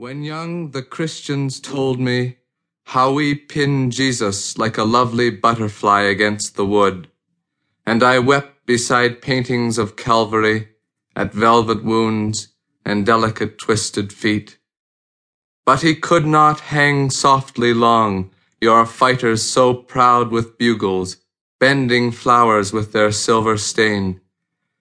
When young, the Christians told me how we pin Jesus like a lovely butterfly against the wood, and I wept beside paintings of Calvary at velvet wounds and delicate twisted feet. But he could not hang softly long, your fighters so proud with bugles, bending flowers with their silver stain.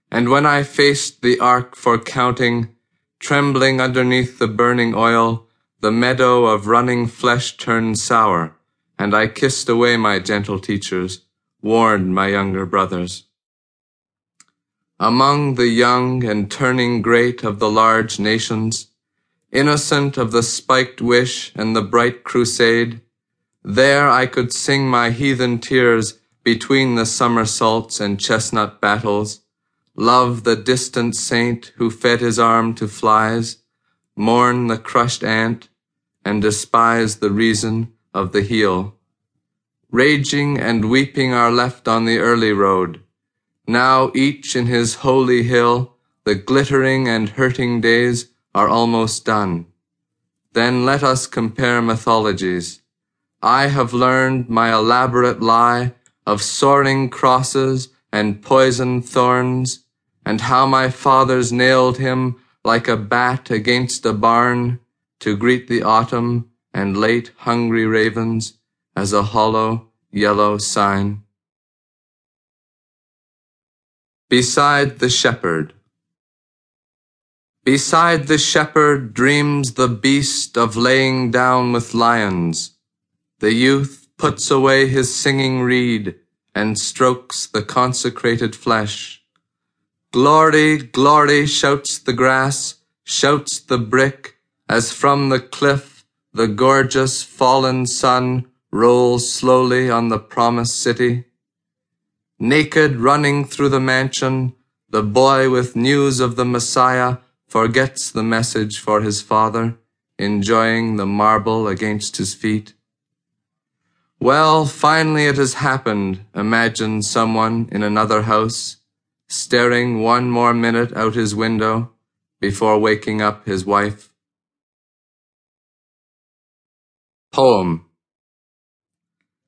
And when I faced the ark for counting, Trembling underneath the burning oil, the meadow of running flesh turned sour, and I kissed away my gentle teachers, warned my younger brothers. Among the young and turning great of the large nations, innocent of the spiked wish and the bright crusade, there I could sing my heathen tears between the somersaults and chestnut battles, Love the distant saint who fed his arm to flies, mourn the crushed ant, and despise the reason of the heel. Raging and weeping are left on the early road. Now each in his holy hill, the glittering and hurting days are almost done. Then let us compare mythologies. I have learned my elaborate lie of soaring crosses and poison thorns and how my fathers nailed him like a bat against a barn to greet the autumn and late hungry ravens as a hollow yellow sign. Beside the shepherd. Beside the shepherd dreams the beast of laying down with lions. The youth puts away his singing reed and strokes the consecrated flesh. Glory, glory, shouts the grass, shouts the brick, as from the cliff the gorgeous fallen sun rolls slowly on the promised city. Naked running through the mansion, the boy with news of the Messiah forgets the message for his father, enjoying the marble against his feet. Well, finally it has happened, imagines someone in another house staring one more minute out his window before waking up his wife. Poem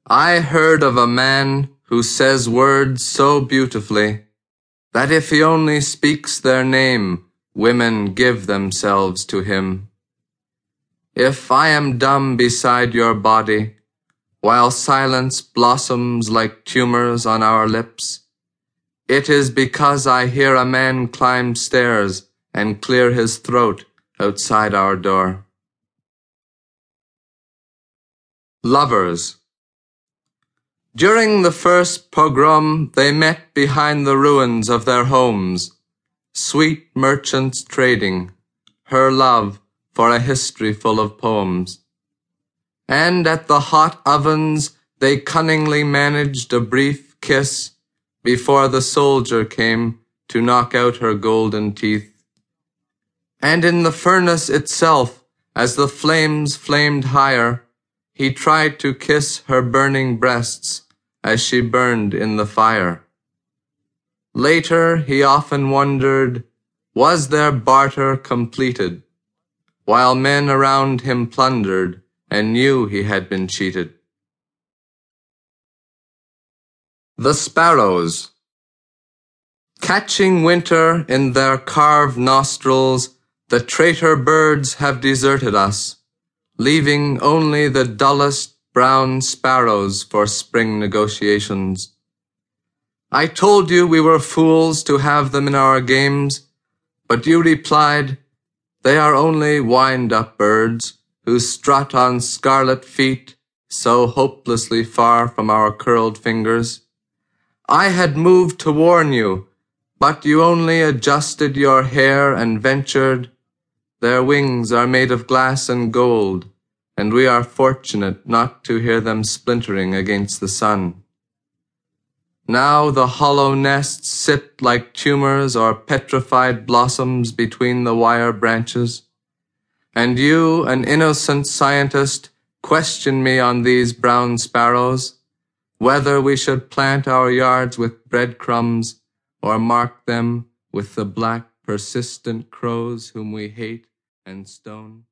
I heard of a man who says words so beautifully that if he only speaks their name, women give themselves to him. If I am dumb beside your body, while silence blossoms like tumors on our lips, it is because I hear a man climb stairs and clear his throat outside our door. Lovers During the first pogrom, they met behind the ruins of their homes, sweet merchants trading, her love for a history full of poems. And at the hot ovens, they cunningly managed a brief kiss before the soldier came to knock out her golden teeth. And in the furnace itself, as the flames flamed higher, he tried to kiss her burning breasts as she burned in the fire. Later, he often wondered, was their barter completed, while men around him plundered and knew he had been cheated? The sparrows. Catching winter in their carved nostrils, the traitor birds have deserted us, leaving only the dullest brown sparrows for spring negotiations. I told you we were fools to have them in our games, but you replied, they are only wind-up birds who strut on scarlet feet so hopelessly far from our curled fingers. I had moved to warn you, but you only adjusted your hair and ventured. Their wings are made of glass and gold, and we are fortunate not to hear them splintering against the sun. Now the hollow nests sit like tumors or petrified blossoms between the wire branches. And you, an innocent scientist, question me on these brown sparrows whether we should plant our yards with breadcrumbs or mark them with the black persistent crows whom we hate and stone.